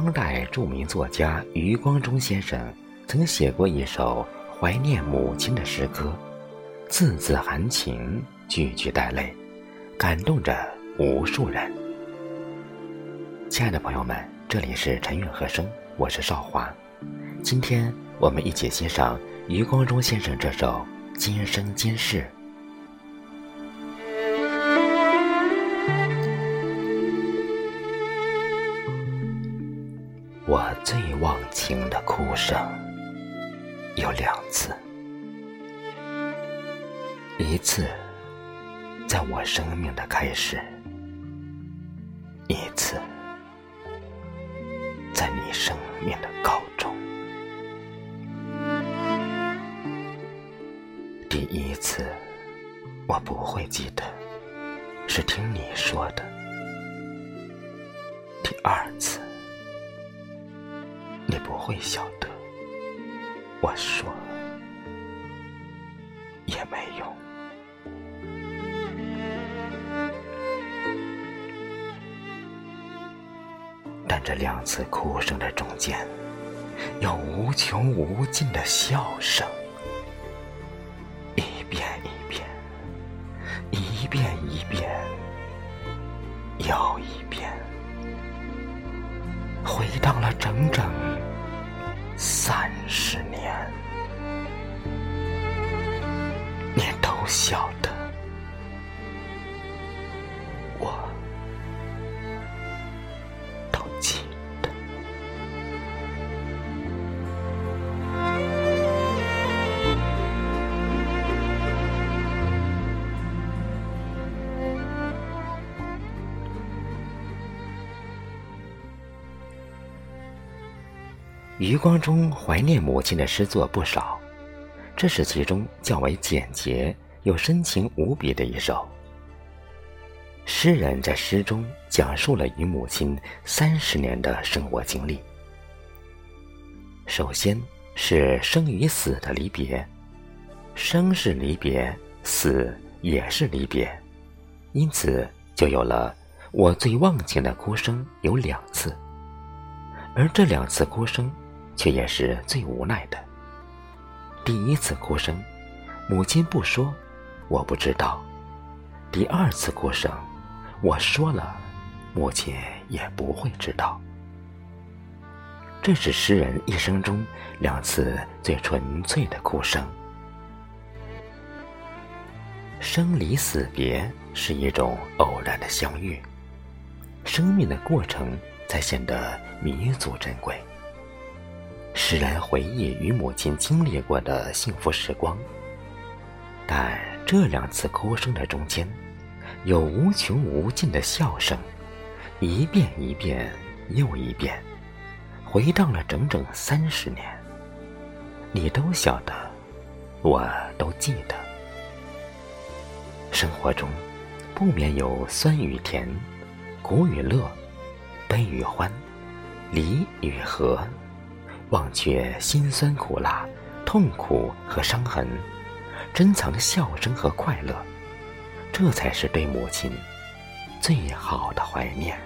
当代著名作家余光中先生曾写过一首怀念母亲的诗歌，字字含情，句句带泪，感动着无数人。亲爱的朋友们，这里是陈韵和声，我是少华。今天我们一起欣赏余光中先生这首《今生今世》。我最忘情的哭声有两次，一次在我生命的开始，一次。在你生命的告终，第一次我不会记得，是听你说的；第二次你不会晓得，我说也没用。但这两次哭声的中间，有无穷无尽的笑声，一遍一遍，一遍一遍，又一遍，回荡了整整三十年。你都晓余光中怀念母亲的诗作不少，这是其中较为简洁又深情无比的一首。诗人在诗中讲述了与母亲三十年的生活经历。首先是生与死的离别，生是离别，死也是离别，因此就有了我最忘情的哭声有两次，而这两次哭声。却也是最无奈的。第一次哭声，母亲不说，我不知道；第二次哭声，我说了，母亲也不会知道。这是诗人一生中两次最纯粹的哭声。生离死别是一种偶然的相遇，生命的过程才显得弥足珍贵。诗人回忆与母亲经历过的幸福时光，但这两次哭声的中间，有无穷无尽的笑声，一遍一遍又一遍，回荡了整整三十年。你都晓得，我都记得。生活中，不免有酸与甜，苦与乐，悲与欢，离与合。忘却辛酸苦辣、痛苦和伤痕，珍藏笑声和快乐，这才是对母亲最好的怀念。